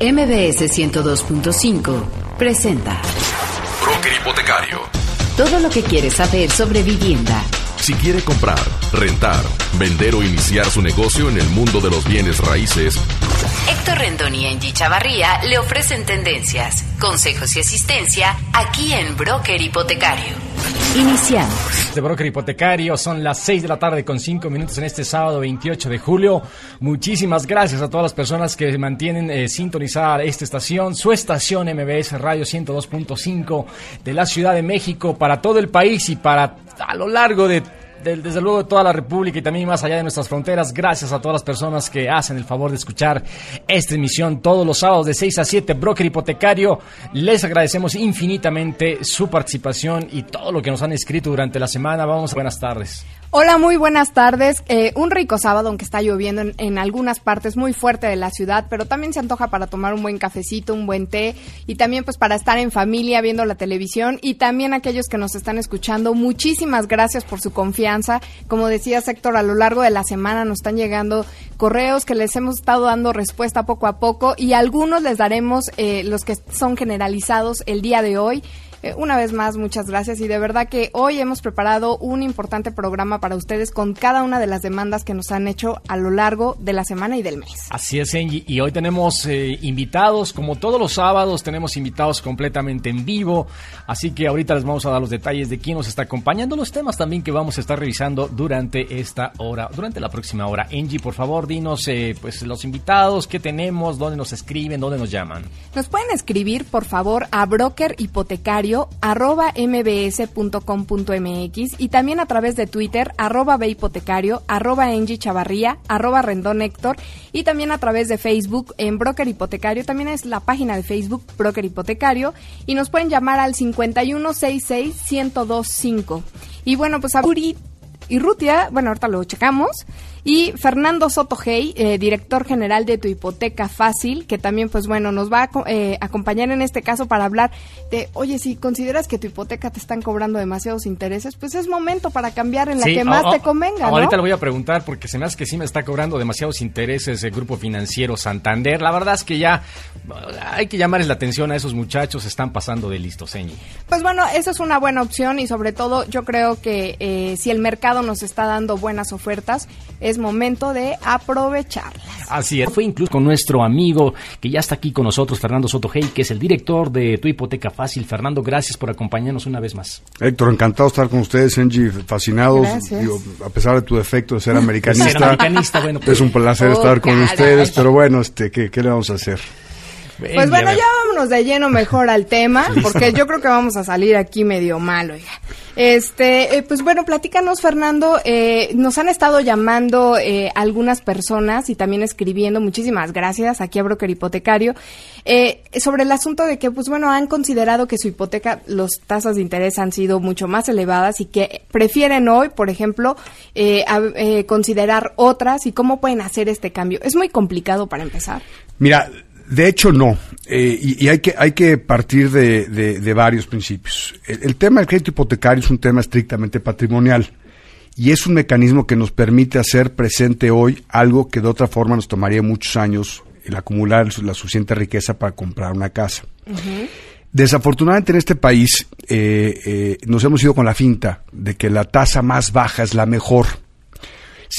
MBS 102.5 presenta Broker Hipotecario. todo lo que quieres saber sobre vivienda. Si quiere comprar, rentar, vender o iniciar su negocio en el mundo de los bienes raíces, Héctor Rendón y Angie Chavarría le ofrecen tendencias, consejos y asistencia aquí en Broker Hipotecario. Iniciamos. de Broker Hipotecario. Son las 6 de la tarde con 5 minutos en este sábado 28 de julio. Muchísimas gracias a todas las personas que mantienen eh, sintonizada esta estación, su estación MBS Radio 102.5 de la Ciudad de México para todo el país y para a lo largo de desde luego de toda la República y también más allá de nuestras fronteras. Gracias a todas las personas que hacen el favor de escuchar esta emisión todos los sábados de 6 a 7. Broker Hipotecario, les agradecemos infinitamente su participación y todo lo que nos han escrito durante la semana. Vamos, buenas tardes. Hola, muy buenas tardes. Eh, un rico sábado, aunque está lloviendo en, en algunas partes muy fuerte de la ciudad, pero también se antoja para tomar un buen cafecito, un buen té y también pues para estar en familia viendo la televisión y también aquellos que nos están escuchando. Muchísimas gracias por su confianza. Como decía Héctor, a lo largo de la semana nos están llegando correos que les hemos estado dando respuesta poco a poco y algunos les daremos eh, los que son generalizados el día de hoy. Eh, una vez más, muchas gracias y de verdad que hoy hemos preparado un importante programa para ustedes con cada una de las demandas que nos han hecho a lo largo de la semana y del mes. Así es, Angie. Y hoy tenemos eh, invitados, como todos los sábados, tenemos invitados completamente en vivo. Así que ahorita les vamos a dar los detalles de quién nos está acompañando, los temas también que vamos a estar revisando durante esta hora, durante la próxima hora. Angie, por favor, dinos eh, pues los invitados, qué tenemos, dónde nos escriben, dónde nos llaman. Nos pueden escribir, por favor, a arroba mbs.com.mx y también a través de Twitter, arroba hipotecario, arroba Angie Chavarría, arroba Rendón Héctor y también a través de Facebook en Broker Hipotecario. También es la página de Facebook Broker Hipotecario y nos pueden llamar al 5166-1025. Y bueno, pues a Uri y Rutia, bueno, ahorita lo checamos. Y Fernando Soto Hey, eh, director general de Tu Hipoteca Fácil, que también, pues bueno, nos va a eh, acompañar en este caso para hablar de, oye, si consideras que tu hipoteca te están cobrando demasiados intereses, pues es momento para cambiar en la Sí, que más te convenga, ¿no? Ahorita le voy a preguntar porque se me hace que sí me está cobrando demasiados intereses el Grupo Financiero Santander. La verdad es que ya hay que llamarles la atención a esos muchachos, están pasando de listos, Angie. Pues bueno, esa es una buena opción y sobre todo yo creo que eh, si el mercado nos está dando buenas ofertas, es momento de aprovecharlas. Así es. Fue incluso con nuestro amigo que ya está aquí con nosotros, Fernando Soto Hey, que es el director de Tu Hipoteca Fácil. Fernando, gracias por acompañarnos una vez más. Héctor, encantado de estar con ustedes, Angie, fascinados. Gracias. Digo, a pesar de tu defecto de ser americanista, Ser americanista, bueno, pues, es un placer Oh, estar con caray. ustedes, pero bueno, este, ¿qué, qué le vamos a hacer? Pues bueno, ya vámonos de lleno mejor al tema, porque yo creo que vamos a salir aquí medio mal, oiga. Este, eh, pues bueno, platícanos, Fernando. eh, nos han estado llamando eh, algunas personas y también escribiendo. Muchísimas gracias aquí a Broker Hipotecario eh, sobre el asunto de que, pues bueno, han considerado que su hipoteca, las tasas de interés han sido mucho más elevadas y que prefieren hoy, por ejemplo, eh, a- considerar otras y cómo pueden hacer este cambio. Es muy complicado para empezar. Mira, de hecho no, eh, y, y hay que hay que partir de, de- de varios principios. El, el tema del crédito hipotecario es un tema estrictamente patrimonial y es un mecanismo que nos permite hacer presente hoy algo que de otra forma nos tomaría muchos años el acumular la suficiente riqueza para comprar una casa. Desafortunadamente en este país eh, eh, nos hemos ido con la finta de que la tasa más baja es la mejor.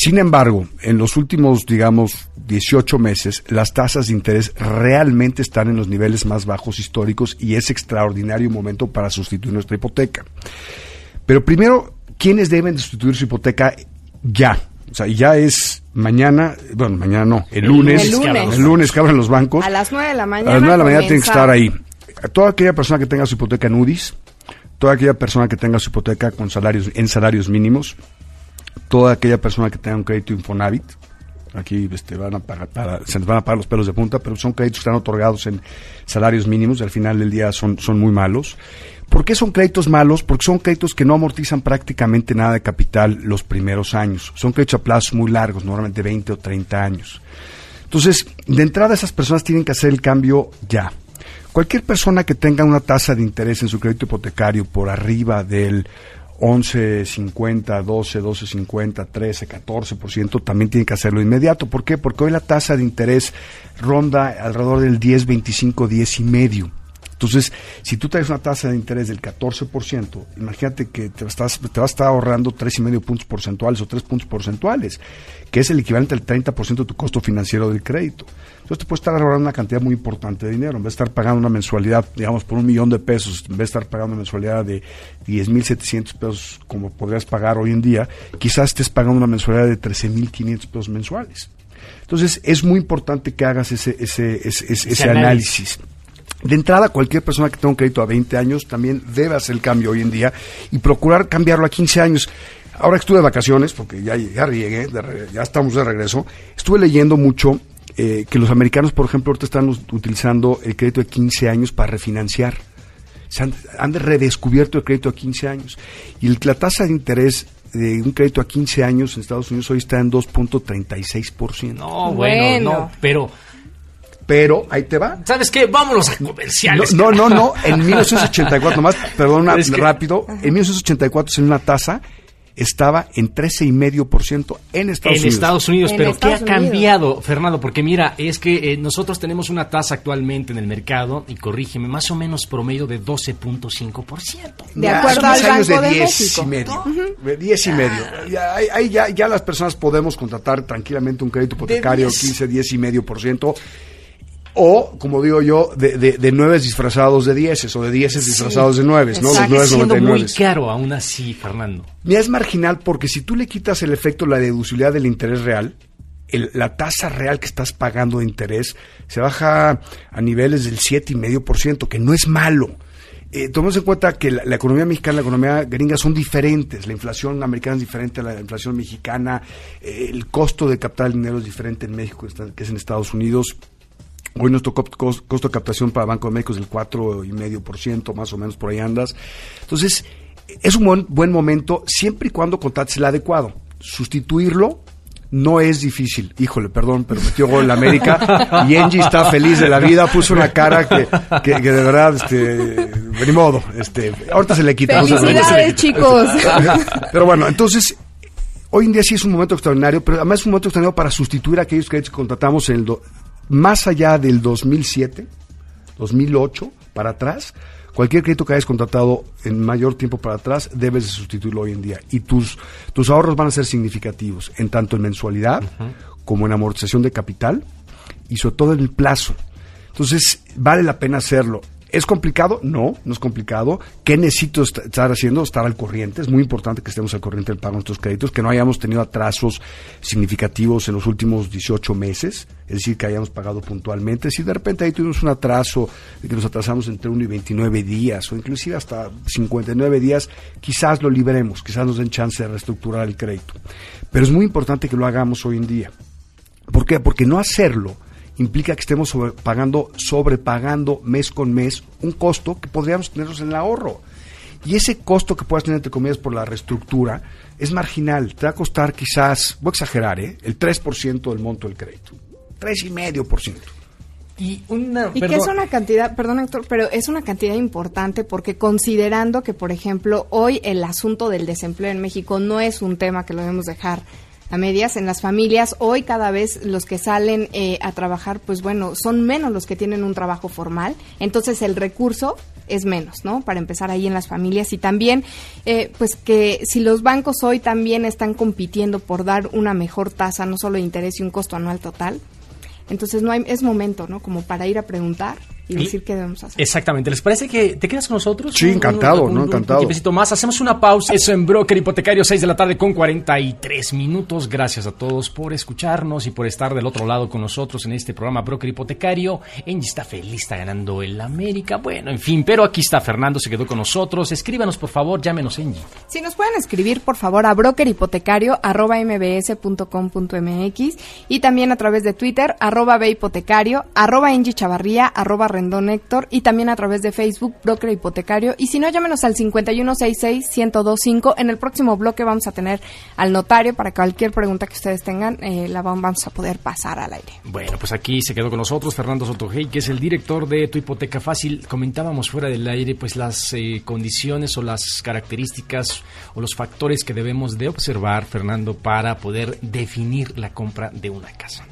Sin embargo, en los últimos, digamos, 18 meses, las tasas de interés realmente están en los niveles más bajos históricos y es extraordinario momento para sustituir nuestra hipoteca. Pero primero, ¿quiénes deben de sustituir su hipoteca ya? O sea, ya es mañana, bueno, mañana no, el lunes, El lunes. el lunes que abren los bancos. A las 9 de la mañana. A las 9 de la mañana tienen que estar ahí. Toda aquella persona que tenga su hipoteca en UDIs, toda aquella persona que tenga su hipoteca con salarios en salarios mínimos, toda aquella persona que tenga un crédito Infonavit, aquí este, se les van a pagar los pelos de punta, pero son créditos que están otorgados en salarios mínimos y al final del día son, son muy malos. ¿Por qué son créditos malos? Porque son créditos que no amortizan prácticamente nada de capital los primeros años. Son créditos a plazos muy largos, normalmente 20 o 30 años. Entonces, de entrada esas personas tienen que hacer el cambio ya. Cualquier persona que tenga una tasa de interés en su crédito hipotecario por arriba del 11.50, 12, 12.50, 13, 14%, también tiene que hacerlo inmediato. ¿Por qué? Porque hoy la tasa de interés ronda alrededor del 10, 25, 10 y medio. Entonces, si tú traes una tasa de interés del 14%, imagínate que te, estás, te vas a estar ahorrando tres y medio puntos porcentuales o 3 puntos porcentuales, que es el equivalente al 30% de tu costo financiero del crédito. Entonces te puedes estar ahorrando una cantidad muy importante de dinero. En vez de estar pagando una mensualidad, digamos, por un millón de pesos, en vez de estar pagando una mensualidad de 10.700 pesos como podrías pagar hoy en día, quizás estés pagando una mensualidad de 13.500 pesos mensuales. Entonces es muy importante que hagas ese, ese, ese, ese análisis. De entrada, cualquier persona que tenga un crédito a 20 años también debe hacer el cambio hoy en día y procurar cambiarlo a 15 años. Ahora que estuve de vacaciones, porque ya, ya llegué, ya estamos de regreso, estuve leyendo mucho eh, que los americanos, por ejemplo, ahorita están utilizando el crédito de 15 años para refinanciar. Se han, han redescubierto el crédito a 15 años. Y la tasa de interés de un crédito a 15 años en Estados Unidos hoy está en 2.36%. No, bueno, no, pero pero ahí te va. ¿Sabes qué? Vámonos a comerciales. No, no, no, en 1984, más, perdona, rápido, en 1984 en una tasa estaba en 13,5% en Estados en Unidos. Estados Unidos, pero ¿qué ha cambiado, Fernando? Porque mira, es que eh, nosotros tenemos una tasa actualmente en el mercado, y corrígeme, más o menos promedio de 12.5%. De acuerdo al Banco de, de 10 México. y medio. 10 y medio. Ya, ahí, ahí ya, ya las personas podemos contratar tranquilamente un crédito hipotecario 15, 10 y medio por ciento o, como digo yo, de, de, de nueves disfrazados de dieces o de dieces disfrazados de nueves, ¿no? Los nueves siendo 99. muy caro aún así, Fernando. Mira, es marginal porque si tú le quitas el efecto, la deducibilidad del interés real, el- la tasa real que estás pagando de interés se baja a niveles del 7,5%, que no es malo. Eh, tomemos en cuenta que la, la economía mexicana y la economía gringa son diferentes. La inflación americana es diferente a la inflación mexicana. eh, el costo de captar el dinero es diferente en México que que es en Estados Unidos. Hoy nuestro co- cos- costo de captación para Banco de México es del 4,5%, más o menos por ahí andas. Entonces, es un buen, buen momento siempre y cuando contrates el adecuado. Sustituirlo no es difícil. Híjole, perdón, pero metió gol en América y Angie está feliz de la vida, puso una cara que, que, que de verdad, este, ni modo, este, ahorita se le quita. no se preocupe. Felicidades, chicos. Pero bueno, entonces, hoy en día sí es un momento extraordinario, pero además es un momento extraordinario para sustituir a aquellos créditos que contratamos en el do- más allá del 2007, 2008, para atrás. Cualquier crédito que hayas contratado en mayor tiempo para atrás, debes de sustituirlo hoy en día. Y tus, tus ahorros van a ser significativos, en tanto en mensualidad como en amortización de capital y sobre todo en el plazo. Entonces, vale la pena hacerlo. ¿Es complicado? No, no es complicado. ¿Qué necesito est- estar haciendo? Estar al corriente. Es muy importante que estemos al corriente del pago de nuestros créditos, que no hayamos tenido atrasos significativos en los últimos 18 meses, es decir, que hayamos pagado puntualmente. Si de repente ahí tuvimos un atraso, que nos atrasamos entre 1 y 29 días, o inclusive hasta 59 días, quizás lo libremos, quizás nos den chance de reestructurar el crédito. Pero es muy importante que lo hagamos hoy en día. ¿Por qué? Porque no hacerlo implica que estemos sobre- pagando, sobrepagando mes con mes un costo que podríamos tenernos en el ahorro. Y ese costo que puedas tener, entre comillas, por la reestructura es marginal. Te va a costar quizás, voy a exagerar, ¿eh? el 3% del monto del crédito. 3,5%. Y una. Y que es una cantidad, perdón Héctor, pero es una cantidad importante porque considerando que, por ejemplo, hoy el asunto del desempleo en México no es un tema que lo debemos dejar a medias en las familias. Hoy cada vez los que salen eh, a trabajar, pues bueno, son menos los que tienen un trabajo formal. Entonces el recurso es menos, ¿no? Para empezar ahí en las familias y también, eh, pues que si los bancos hoy también están compitiendo por dar una mejor tasa, no solo de interés y un costo anual total, entonces no hay, es momento, ¿no? Como para ir a preguntar y decir qué debemos hacer. Exactamente. ¿Les parece que te quedas con nosotros? Sí, encantado, ¿no? Un, Encantado. tiempecito más. Hacemos una pausa. Eso en Broker Hipotecario, 6 de la tarde con 43 minutos. Gracias a todos por escucharnos y por estar del otro lado con nosotros en este programa Broker Hipotecario. Angie está feliz, está ganando el América. Bueno, en fin, pero aquí está Fernando, se quedó con nosotros. Escríbanos, por favor, llámenos, Angie. Si nos pueden escribir, por favor, a brokerhipotecario.mbs.com.mx y también a través de Twitter, arroba hipotecario, arroba Angie Chavarría, arroba Rendón Héctor y también a través de Facebook, Broker Hipotecario. Y si no, llámenos al 5166-1025. En el próximo bloque vamos a tener al notario para cualquier pregunta que ustedes tengan, eh, la vamos a poder pasar al aire. Bueno, pues aquí se quedó con nosotros Fernando Sotogey, que es el director de Tu Hipoteca Fácil. Comentábamos fuera del aire, pues las eh, condiciones o las características o los factores que debemos de observar, Fernando, para poder definir la compra de una casa.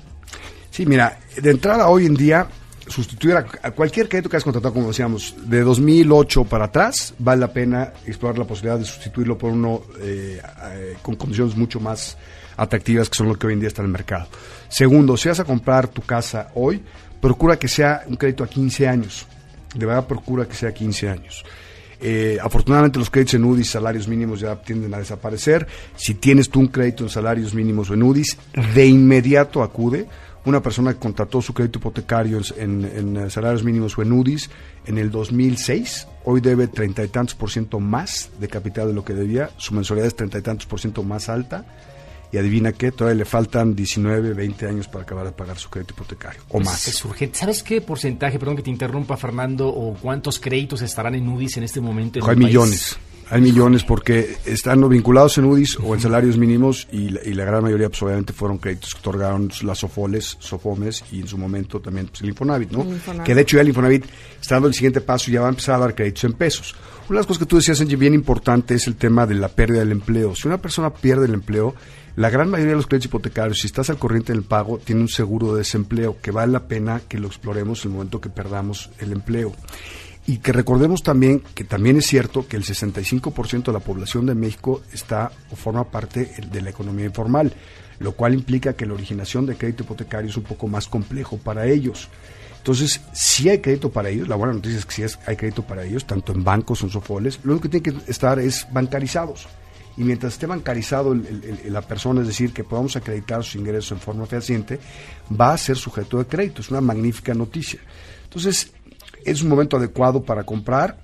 Sí, mira, de entrada hoy en día sustituir a, cualquier crédito que hayas contratado, como decíamos, de 2008 para atrás, vale la pena explorar la posibilidad de sustituirlo por uno eh, eh, con condiciones mucho más atractivas que son lo que hoy en día está en el mercado. Segundo, si vas a comprar tu casa hoy, procura que sea un crédito a 15 años. De verdad, procura que sea 15 años. Eh, afortunadamente los créditos en UDIs, salarios mínimos ya tienden a desaparecer. Si tienes tú un crédito en salarios mínimos o en UDIs, de inmediato acude una persona que contrató su crédito hipotecario en, eh, salarios mínimos o en UDIs en el 2006, hoy debe treinta y tantos por ciento más de capital de lo que debía, su mensualidad es treinta y tantos por ciento más alta, y adivina qué, todavía le faltan 19, 20 años para acabar de pagar su crédito hipotecario o más. Es urgente. ¿Sabes qué porcentaje, perdón que te interrumpa Fernando, o cuántos créditos estarán en UDIs en este momento? hay millones. Hay millones porque están vinculados en UDIs o en salarios mínimos y la, gran mayoría pues obviamente fueron créditos que otorgaron las SOFOLES, SOFOMES y en su momento también pues, el Infonavit, ¿no? Que de hecho ya el Infonavit está dando el siguiente paso y ya va a empezar a dar créditos en pesos. Una de las cosas que tú decías, Angie, bien importante es el tema de la pérdida del empleo. Si una persona pierde el empleo, la gran mayoría de los créditos hipotecarios, si estás al corriente del pago, tiene un seguro de desempleo que vale la pena que lo exploremos en el momento que perdamos el empleo. Y que recordemos también que también es cierto que el 65% de la población de México está o forma parte de la economía informal, lo cual implica que la originación de crédito hipotecario es un poco más complejo para ellos. Entonces, si hay crédito para ellos, la buena noticia es que sí hay crédito para ellos, tanto en bancos en sofoles, lo único que tienen que estar es bancarizados. Y mientras esté bancarizado la persona, es decir, que podamos acreditar sus ingresos en forma fehaciente, va a ser sujeto de crédito. Es una magnífica noticia. Entonces, es un momento adecuado para comprar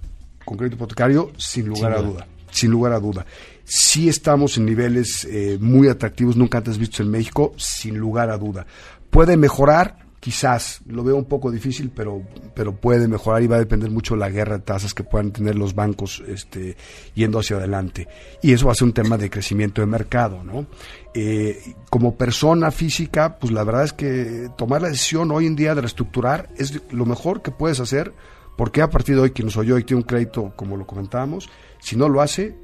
con crédito hipotecario, sin lugar a duda. Sin lugar a duda. Si estamos en niveles eh, muy atractivos, nunca antes vistos en México, sin lugar a duda. Puede mejorar, quizás, lo veo un poco difícil, pero, pero puede mejorar y va a depender mucho de la guerra de tasas que puedan tener los bancos este, yendo hacia adelante. Y eso va a ser un tema de crecimiento de mercado, ¿no? Eh, como persona física, pues la verdad es que tomar la decisión hoy en día de reestructurar es lo mejor que puedes hacer, porque a partir de hoy quien nos oyó y tiene un crédito, como lo comentábamos, si no lo hace,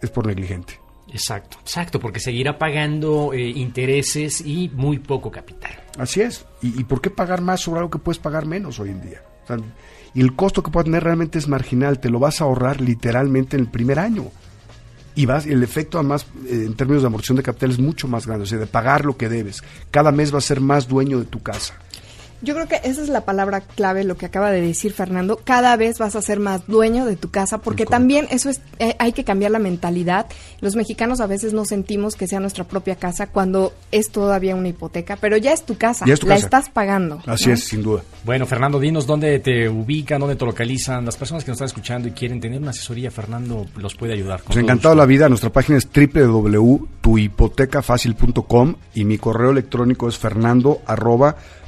es por negligente. Exacto, exacto, porque seguirá pagando eh, intereses y muy poco capital. Así es. ¿Y, ¿Y, por qué pagar más sobre algo que puedes pagar menos hoy en día? y el costo que puede tener realmente es marginal, te lo vas a ahorrar literalmente en el primer año y vas, el efecto además eh, en términos de amortización de capital es mucho más grande, o sea, de pagar lo que debes. Cada mes vas a ser más dueño de tu casa. Yo creo que esa es la palabra clave, lo que acaba de decir Fernando. Cada vez vas a ser más dueño de tu casa, porque también eso es, eh, hay que cambiar la mentalidad. Los mexicanos a veces no sentimos que sea nuestra propia casa cuando es todavía una hipoteca, pero ya es tu casa, la estás pagando. Así es, sin duda. Bueno, Fernando, dinos dónde te ubican, dónde te localizan. Las personas que nos están escuchando y quieren tener una asesoría, Fernando los puede ayudar. Con pues encantado la vida. Nuestra página es www.tuhipotecafacil.com y mi correo electrónico es fernando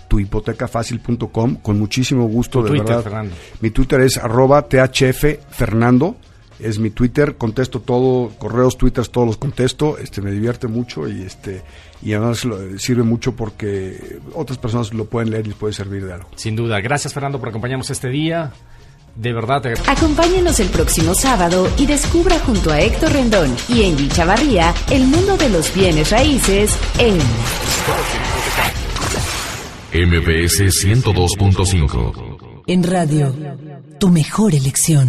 tuhipotecafacil.com con muchísimo gusto, de verdad. Mi Twitter es arroba thffernando, es mi Twitter, contesto todo, correos, twitters, todos los contesto, este me divierte mucho y este y además sirve mucho porque otras personas lo pueden leer y les puede servir de algo. Sin duda. Gracias Fernando por acompañarnos este día. De verdad te Acompáñenos el próximo sábado y descubra junto a Héctor Rendón y Angie Chavarría el mundo de los bienes raíces en MBS 102.5. En radio, tu mejor elección.